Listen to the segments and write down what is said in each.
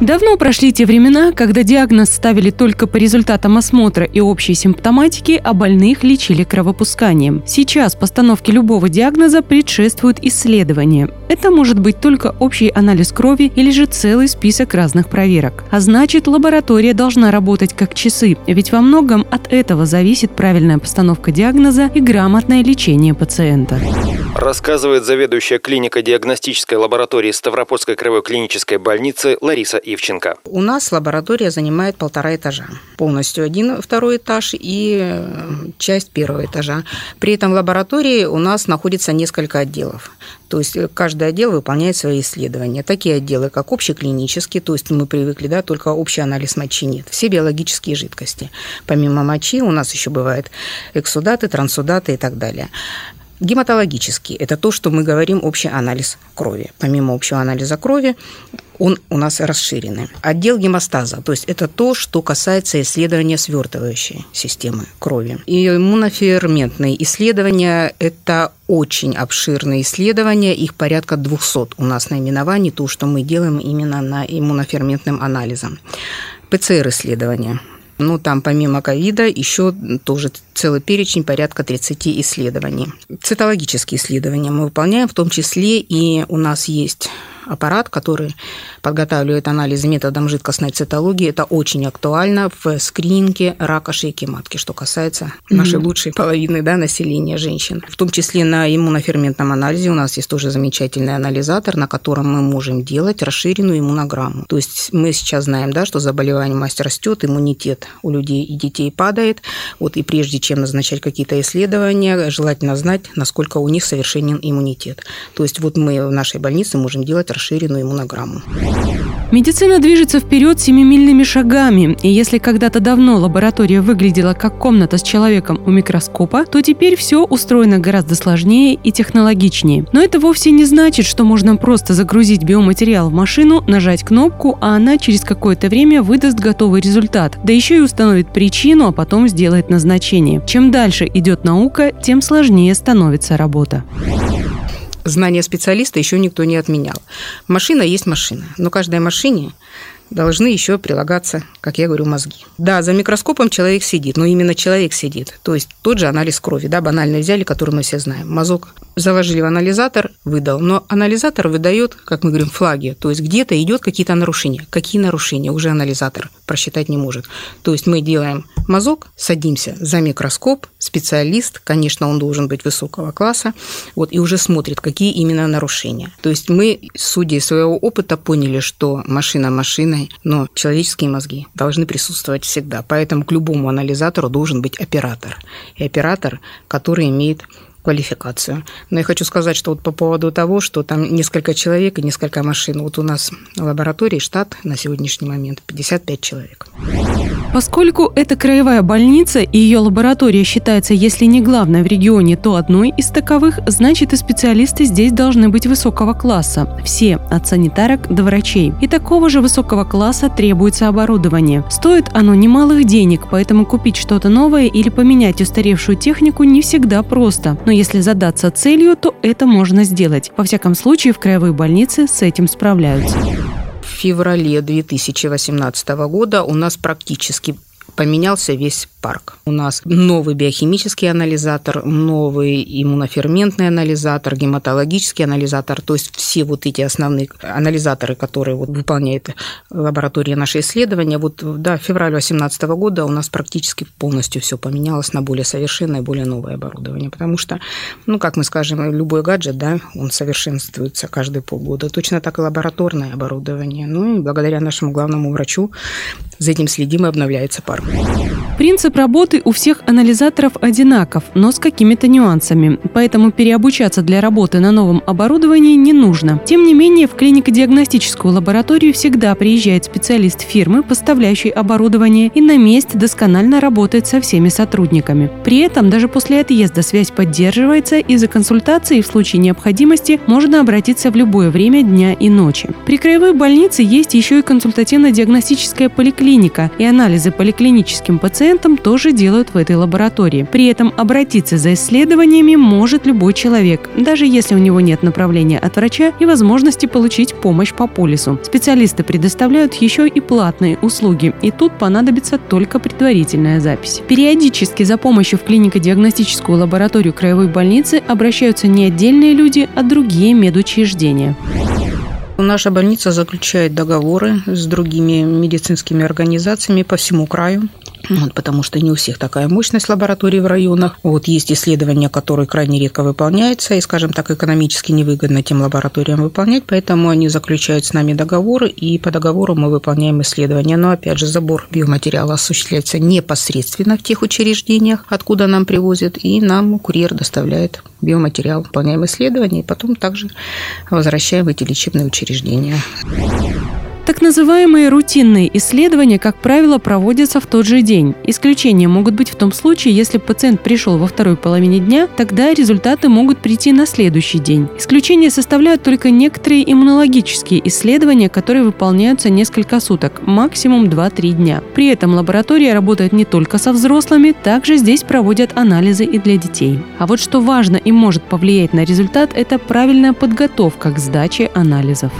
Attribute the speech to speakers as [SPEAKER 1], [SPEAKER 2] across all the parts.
[SPEAKER 1] Давно прошли те времена, когда диагноз ставили только по результатам осмотра и общей симптоматики, а больных лечили кровопусканием. Сейчас постановке любого диагноза предшествует исследование. Это может быть только общий анализ крови или же целый список разных проверок. А значит, лаборатория должна работать как часы, ведь во многом от этого зависит правильная постановка диагноза и грамотное лечение пациента.
[SPEAKER 2] Рассказывает заведующая клинико-диагностической лаборатории Ставропольской краевой клинической больницы Лариса Ивченко.
[SPEAKER 3] У нас лаборатория занимает полтора этажа. Полностью один второй этаж и э, часть первого этажа. При этом в лаборатории у нас находится несколько отделов. То есть э, каждый отдел выполняет свои исследования. Такие отделы, как общеклинический, то есть мы привыкли, да, только общий анализ мочи нет. Все биологические жидкости. Помимо мочи у нас еще бывают эксудаты, трансудаты и так далее. Гематологический – это то, что мы говорим общий анализ крови. Помимо общего анализа крови, он у нас расширенный. Отдел гемостаза, то есть это то, что касается исследования свертывающей системы крови. И иммуноферментные исследования – это очень обширные исследования, их порядка 200 у нас наименований, то, что мы делаем именно на иммуноферментным анализом. ПЦР-исследования – ну, там помимо ковида еще тоже целый перечень, порядка 30 исследований. Цитологические исследования мы выполняем, в том числе и у нас есть аппарат, который подготавливает анализы методом жидкостной цитологии. Это очень актуально в скрининге рака шейки матки, что касается нашей mm-hmm. лучшей половины да, населения женщин. В том числе на иммуноферментном анализе у нас есть тоже замечательный анализатор, на котором мы можем делать расширенную иммунограмму. То есть мы сейчас знаем, да, что заболевание масть растет, иммунитет у людей и детей падает. Вот и прежде чем назначать какие-то исследования, желательно знать, насколько у них совершенен иммунитет. То есть вот мы в нашей больнице можем делать расширенную иммунограмму.
[SPEAKER 1] Медицина движется вперед семимильными шагами, и если когда-то давно лаборатория выглядела как комната с человеком у микроскопа, то теперь все устроено гораздо сложнее и технологичнее. Но это вовсе не значит, что можно просто загрузить биоматериал в машину, нажать кнопку, а она через какое-то время выдаст готовый результат, да еще и установит причину, а потом сделает назначение. Чем дальше идет наука, тем сложнее становится работа
[SPEAKER 3] знания специалиста еще никто не отменял. Машина есть машина, но каждой машине должны еще прилагаться, как я говорю, мозги. Да, за микроскопом человек сидит, но именно человек сидит. То есть тот же анализ крови, да, банально взяли, который мы все знаем. Мазок заложили в анализатор, выдал. Но анализатор выдает, как мы говорим, флаги. То есть где-то идет какие-то нарушения. Какие нарушения? Уже анализатор просчитать не может. То есть мы делаем мазок, садимся за микроскоп, специалист, конечно, он должен быть высокого класса, вот, и уже смотрит, какие именно нарушения. То есть мы, судя из своего опыта, поняли, что машина машиной, но человеческие мозги должны присутствовать всегда. Поэтому к любому анализатору должен быть оператор. И оператор, который имеет квалификацию. Но я хочу сказать, что вот по поводу того, что там несколько человек и несколько машин. Вот у нас в лаборатории штат на сегодняшний момент 55 человек.
[SPEAKER 1] Поскольку это краевая больница и ее лаборатория считается, если не главной в регионе, то одной из таковых, значит и специалисты здесь должны быть высокого класса. Все, от санитарок до врачей. И такого же высокого класса требуется оборудование. Стоит оно немалых денег, поэтому купить что-то новое или поменять устаревшую технику не всегда просто. Но если задаться целью, то это можно сделать. Во всяком случае, в краевой больнице с этим справляются
[SPEAKER 3] феврале 2018 года у нас практически поменялся весь парк. У нас новый биохимический анализатор, новый иммуноферментный анализатор, гематологический анализатор, то есть все вот эти основные анализаторы, которые вот выполняет лаборатория наши исследования. Вот да, в феврале 2018 года у нас практически полностью все поменялось на более совершенное, более новое оборудование, потому что, ну, как мы скажем, любой гаджет, да, он совершенствуется каждые полгода. Точно так и лабораторное оборудование. Ну и благодаря нашему главному врачу за этим следим и обновляется парк.
[SPEAKER 1] Принцип работы у всех анализаторов одинаков, но с какими-то нюансами, поэтому переобучаться для работы на новом оборудовании не нужно. Тем не менее, в клинико-диагностическую лабораторию всегда приезжает специалист фирмы, поставляющей оборудование, и на месте досконально работает со всеми сотрудниками. При этом даже после отъезда связь поддерживается, и за консультацией в случае необходимости можно обратиться в любое время дня и ночи. При краевой больнице есть еще и консультативно-диагностическая поликлиника, и анализы поликлиники клиническим пациентам тоже делают в этой лаборатории. При этом обратиться за исследованиями может любой человек, даже если у него нет направления от врача и возможности получить помощь по полису. Специалисты предоставляют еще и платные услуги, и тут понадобится только предварительная запись. Периодически за помощью в клинико-диагностическую лабораторию краевой больницы обращаются не отдельные люди, а другие медучреждения.
[SPEAKER 3] Наша больница заключает договоры с другими медицинскими организациями по всему краю. Вот, потому что не у всех такая мощность лабораторий в районах. Вот есть исследования, которые крайне редко выполняются, и, скажем так, экономически невыгодно тем лабораториям выполнять, поэтому они заключают с нами договоры, и по договору мы выполняем исследования. Но, опять же, забор биоматериала осуществляется непосредственно в тех учреждениях, откуда нам привозят, и нам курьер доставляет биоматериал, выполняем исследования, и потом также возвращаем в эти лечебные учреждения.
[SPEAKER 1] Так называемые рутинные исследования, как правило, проводятся в тот же день. Исключения могут быть в том случае, если пациент пришел во второй половине дня, тогда результаты могут прийти на следующий день. Исключения составляют только некоторые иммунологические исследования, которые выполняются несколько суток, максимум 2-3 дня. При этом лаборатория работает не только со взрослыми, также здесь проводят анализы и для детей. А вот что важно и может повлиять на результат, это правильная подготовка к сдаче анализов.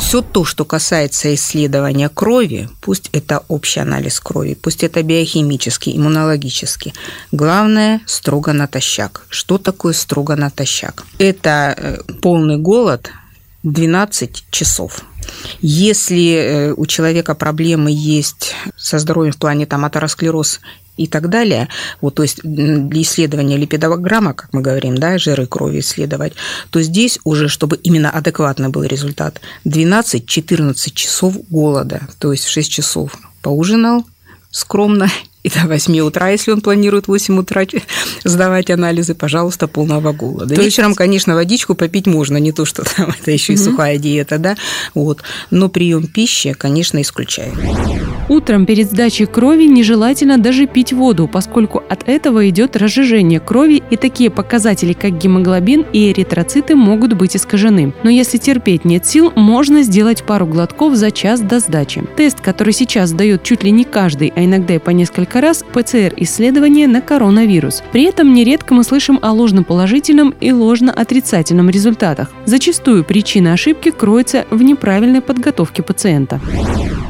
[SPEAKER 3] Все то, что касается касается исследования крови, пусть это общий анализ крови, пусть это биохимический, иммунологический, главное строго натощак. Что такое строго натощак? Это э, полный голод 12 часов. Если э, у человека проблемы есть со здоровьем в плане там атеросклероз и так далее. Вот, то есть для исследования липидограмма, как мы говорим, да, жиры крови исследовать, то здесь уже, чтобы именно адекватный был результат, 12-14 часов голода, то есть в 6 часов поужинал скромно и до 8 утра, если он планирует в 8 утра сдавать анализы, пожалуйста, полного голода. То Вечером, есть... конечно, водичку попить можно, не то, что там это еще и угу. сухая диета, да, вот. Но прием пищи, конечно, исключаем.
[SPEAKER 1] Утром перед сдачей крови нежелательно даже пить воду, поскольку от этого идет разжижение крови, и такие показатели, как гемоглобин и эритроциты, могут быть искажены. Но если терпеть нет сил, можно сделать пару глотков за час до сдачи. Тест, который сейчас дает чуть ли не каждый, а иногда и по несколько несколько раз ПЦР-исследование на коронавирус. При этом нередко мы слышим о ложноположительном и ложно-отрицательном результатах. Зачастую причина ошибки кроется в неправильной подготовке пациента.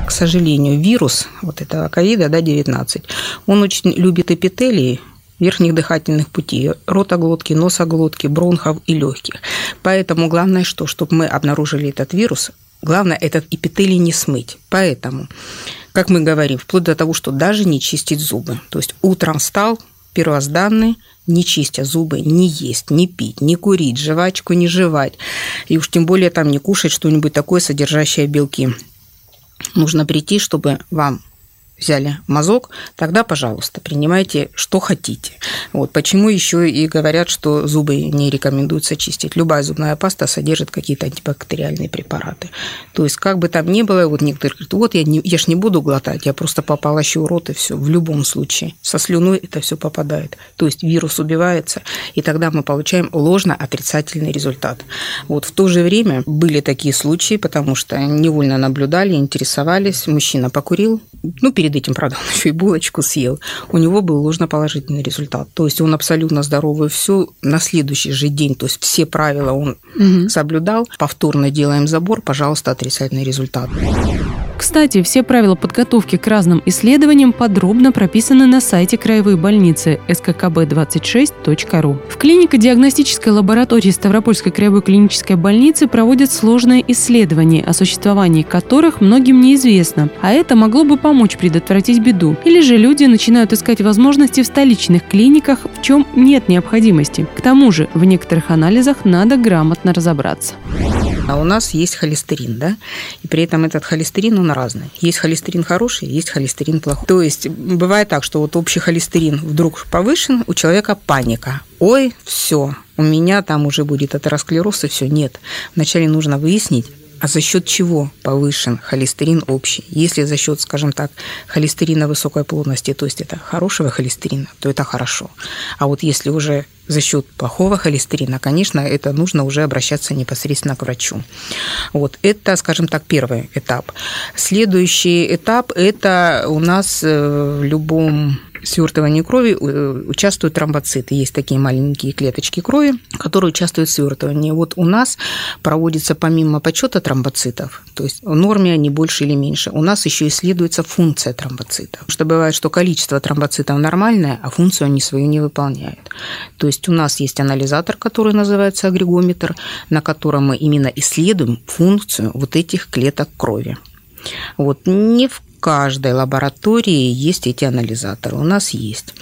[SPEAKER 3] К сожалению, вирус вот этого ковида, да, 19, он очень любит эпителии, верхних дыхательных путей, ротоглотки, носоглотки, бронхов и легких. Поэтому главное что? Чтобы мы обнаружили этот вирус, главное этот эпителий не смыть. Поэтому как мы говорим, вплоть до того, что даже не чистить зубы. То есть утром встал, первозданный, не чистя зубы, не есть, не пить, не курить, жвачку не жевать. И уж тем более там не кушать что-нибудь такое, содержащее белки. Нужно прийти, чтобы вам взяли мазок, тогда, пожалуйста, принимайте, что хотите. Вот почему еще и говорят, что зубы не рекомендуется чистить. Любая зубная паста содержит какие-то антибактериальные препараты. То есть, как бы там ни было, вот некоторые говорят, вот я, не, я ж не буду глотать, я просто пополощу рот и все. В любом случае. Со слюной это все попадает. То есть, вирус убивается, и тогда мы получаем ложно-отрицательный результат. Вот в то же время были такие случаи, потому что невольно наблюдали, интересовались. Мужчина покурил, ну, перед этим, правда, он еще и булочку съел, у него был ложноположительный результат. То есть он абсолютно здоровый, все на следующий же день, то есть все правила он угу. соблюдал. Повторно делаем забор, пожалуйста, отрицательный результат.
[SPEAKER 1] Кстати, все правила подготовки к разным исследованиям подробно прописаны на сайте краевой больницы skkb26.ru. В клинико-диагностической лаборатории Ставропольской краевой клинической больницы проводят сложные исследования, о существовании которых многим неизвестно, а это могло бы помочь предотвратить беду. Или же люди начинают искать возможности в столичных клиниках, в чем нет необходимости. К тому же в некоторых анализах надо грамотно разобраться.
[SPEAKER 3] А у нас есть холестерин, да, и при этом этот холестерин, он разный. Есть холестерин хороший, есть холестерин плохой. То есть бывает так, что вот общий холестерин вдруг повышен, у человека паника. Ой, все, у меня там уже будет атеросклероз и все. Нет. Вначале нужно выяснить, А за счет чего повышен холестерин общий? Если за счет, скажем так, холестерина высокой плотности, то есть это хорошего холестерина, то это хорошо. А вот если уже за счет плохого холестерина, конечно, это нужно уже обращаться непосредственно к врачу. Вот это, скажем так, первый этап. Следующий этап – это у нас э, в любом свертывании крови э, участвуют тромбоциты. Есть такие маленькие клеточки крови, которые участвуют в свертывании. Вот у нас проводится помимо подсчета тромбоцитов, то есть в норме они больше или меньше, у нас еще исследуется функция тромбоцитов. Что бывает, что количество тромбоцитов нормальное, а функцию они свою не выполняют. То есть у нас есть анализатор, который называется агрегометр, на котором мы именно исследуем функцию вот этих клеток крови. Вот не в каждой лаборатории есть эти анализаторы. У нас есть.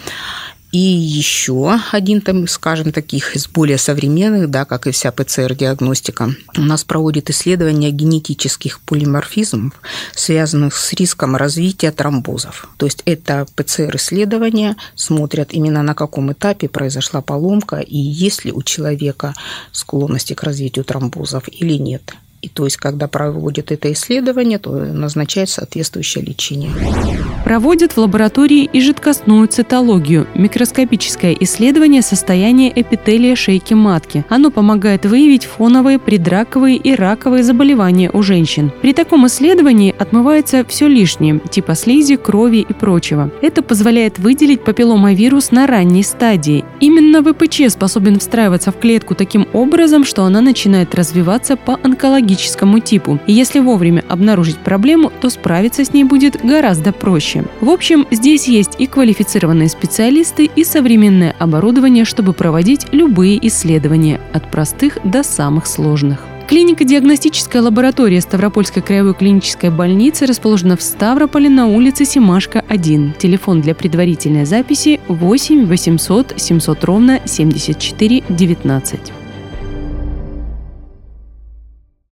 [SPEAKER 3] И еще один, там, скажем, таких из более современных, да, как и вся ПЦР-диагностика, у нас проводит исследования генетических полиморфизмов, связанных с риском развития тромбозов. То есть это ПЦР-исследования смотрят именно на каком этапе произошла поломка и есть ли у человека склонности к развитию тромбозов или нет. И то есть, когда проводят это исследование, то назначают соответствующее лечение.
[SPEAKER 1] Проводят в лаборатории и жидкостную цитологию – микроскопическое исследование состояния эпителия шейки матки. Оно помогает выявить фоновые, предраковые и раковые заболевания у женщин. При таком исследовании отмывается все лишнее, типа слизи, крови и прочего. Это позволяет выделить папилломавирус на ранней стадии. Именно ВПЧ способен встраиваться в клетку таким образом, что она начинает развиваться по онкологии патологическому типу. И если вовремя обнаружить проблему, то справиться с ней будет гораздо проще. В общем, здесь есть и квалифицированные специалисты, и современное оборудование, чтобы проводить любые исследования, от простых до самых сложных. Клинико-диагностическая лаборатория Ставропольской краевой клинической больницы расположена в Ставрополе на улице Симашка, 1. Телефон для предварительной записи 8 800 700 ровно 74 19.